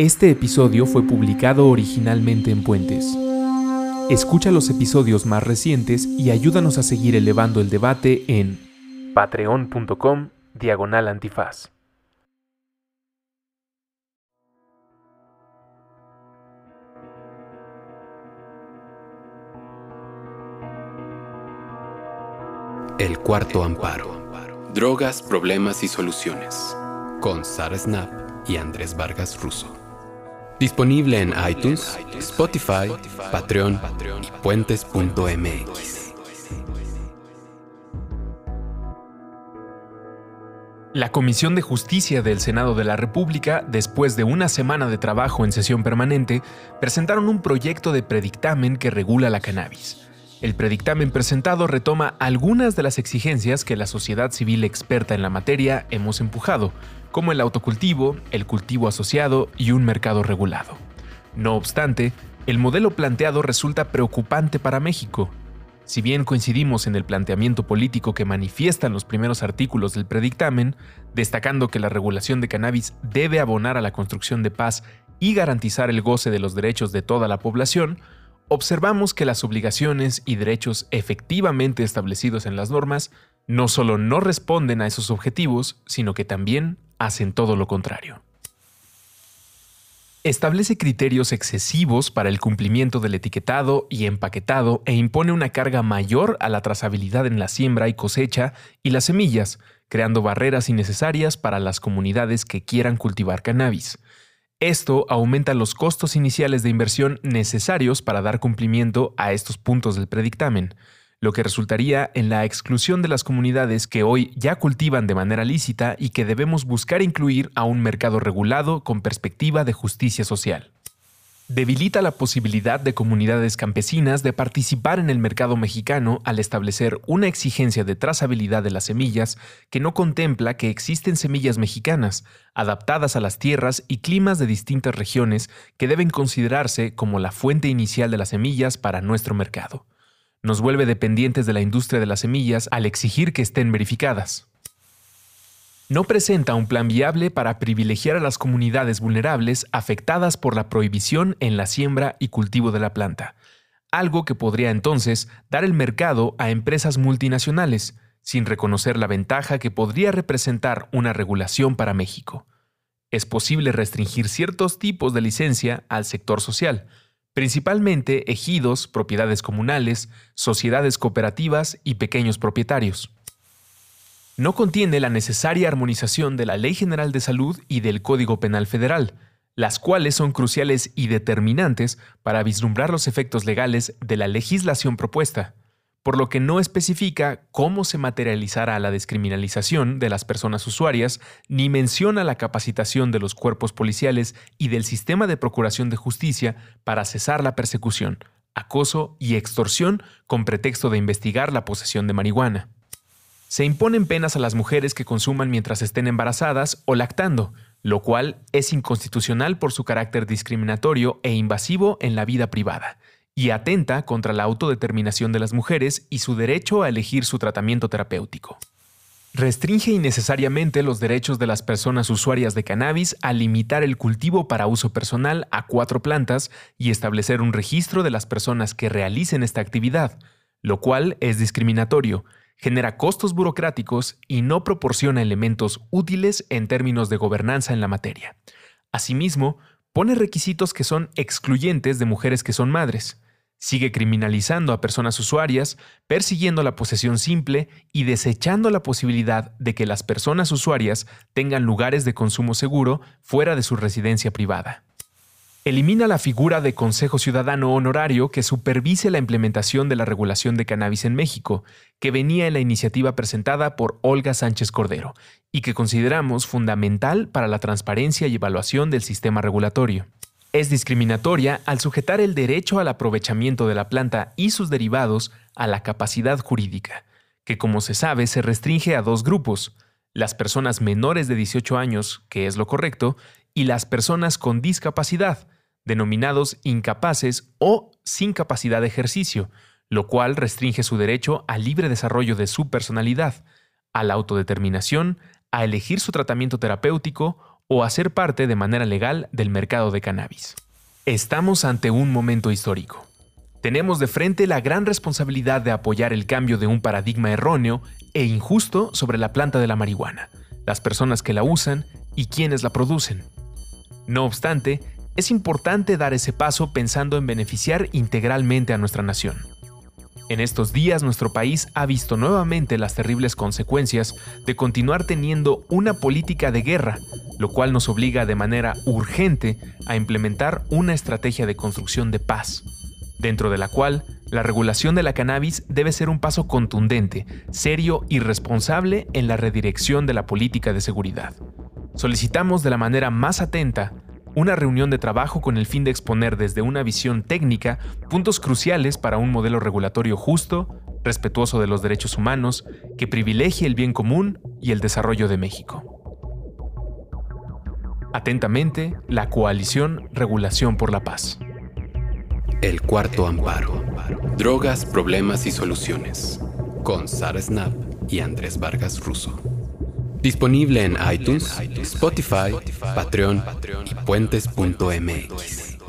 Este episodio fue publicado originalmente en Puentes. Escucha los episodios más recientes y ayúdanos a seguir elevando el debate en patreon.com diagonal antifaz. El cuarto amparo. Drogas, problemas y soluciones. Con Sara Snap y Andrés Vargas Russo. Disponible en iTunes, Spotify, Patreon y puentes.mx. La Comisión de Justicia del Senado de la República, después de una semana de trabajo en sesión permanente, presentaron un proyecto de predictamen que regula la cannabis. El predictamen presentado retoma algunas de las exigencias que la sociedad civil experta en la materia hemos empujado, como el autocultivo, el cultivo asociado y un mercado regulado. No obstante, el modelo planteado resulta preocupante para México. Si bien coincidimos en el planteamiento político que manifiestan los primeros artículos del predictamen, destacando que la regulación de cannabis debe abonar a la construcción de paz y garantizar el goce de los derechos de toda la población, observamos que las obligaciones y derechos efectivamente establecidos en las normas no solo no responden a esos objetivos, sino que también hacen todo lo contrario. Establece criterios excesivos para el cumplimiento del etiquetado y empaquetado e impone una carga mayor a la trazabilidad en la siembra y cosecha y las semillas, creando barreras innecesarias para las comunidades que quieran cultivar cannabis. Esto aumenta los costos iniciales de inversión necesarios para dar cumplimiento a estos puntos del predictamen, lo que resultaría en la exclusión de las comunidades que hoy ya cultivan de manera lícita y que debemos buscar incluir a un mercado regulado con perspectiva de justicia social. Debilita la posibilidad de comunidades campesinas de participar en el mercado mexicano al establecer una exigencia de trazabilidad de las semillas que no contempla que existen semillas mexicanas, adaptadas a las tierras y climas de distintas regiones que deben considerarse como la fuente inicial de las semillas para nuestro mercado nos vuelve dependientes de la industria de las semillas al exigir que estén verificadas. No presenta un plan viable para privilegiar a las comunidades vulnerables afectadas por la prohibición en la siembra y cultivo de la planta, algo que podría entonces dar el mercado a empresas multinacionales, sin reconocer la ventaja que podría representar una regulación para México. Es posible restringir ciertos tipos de licencia al sector social, principalmente ejidos, propiedades comunales, sociedades cooperativas y pequeños propietarios. No contiene la necesaria armonización de la Ley General de Salud y del Código Penal Federal, las cuales son cruciales y determinantes para vislumbrar los efectos legales de la legislación propuesta por lo que no especifica cómo se materializará la descriminalización de las personas usuarias, ni menciona la capacitación de los cuerpos policiales y del sistema de procuración de justicia para cesar la persecución, acoso y extorsión con pretexto de investigar la posesión de marihuana. Se imponen penas a las mujeres que consuman mientras estén embarazadas o lactando, lo cual es inconstitucional por su carácter discriminatorio e invasivo en la vida privada y atenta contra la autodeterminación de las mujeres y su derecho a elegir su tratamiento terapéutico. Restringe innecesariamente los derechos de las personas usuarias de cannabis al limitar el cultivo para uso personal a cuatro plantas y establecer un registro de las personas que realicen esta actividad, lo cual es discriminatorio, genera costos burocráticos y no proporciona elementos útiles en términos de gobernanza en la materia. Asimismo, pone requisitos que son excluyentes de mujeres que son madres. Sigue criminalizando a personas usuarias, persiguiendo la posesión simple y desechando la posibilidad de que las personas usuarias tengan lugares de consumo seguro fuera de su residencia privada. Elimina la figura de Consejo Ciudadano Honorario que supervise la implementación de la regulación de cannabis en México, que venía en la iniciativa presentada por Olga Sánchez Cordero y que consideramos fundamental para la transparencia y evaluación del sistema regulatorio. Es discriminatoria al sujetar el derecho al aprovechamiento de la planta y sus derivados a la capacidad jurídica, que como se sabe se restringe a dos grupos, las personas menores de 18 años, que es lo correcto, y las personas con discapacidad, denominados incapaces o sin capacidad de ejercicio, lo cual restringe su derecho al libre desarrollo de su personalidad, a la autodeterminación, a elegir su tratamiento terapéutico o hacer parte de manera legal del mercado de cannabis. Estamos ante un momento histórico. Tenemos de frente la gran responsabilidad de apoyar el cambio de un paradigma erróneo e injusto sobre la planta de la marihuana, las personas que la usan y quienes la producen. No obstante, es importante dar ese paso pensando en beneficiar integralmente a nuestra nación. En estos días nuestro país ha visto nuevamente las terribles consecuencias de continuar teniendo una política de guerra, lo cual nos obliga de manera urgente a implementar una estrategia de construcción de paz, dentro de la cual la regulación de la cannabis debe ser un paso contundente, serio y responsable en la redirección de la política de seguridad. Solicitamos de la manera más atenta una reunión de trabajo con el fin de exponer desde una visión técnica puntos cruciales para un modelo regulatorio justo, respetuoso de los derechos humanos, que privilegie el bien común y el desarrollo de México. Atentamente, la Coalición Regulación por la Paz. El cuarto amparo. Drogas, problemas y soluciones. Con Sara Snap y Andrés Vargas Russo. Disponible en iTunes, Spotify, Patreon y puentes.mx.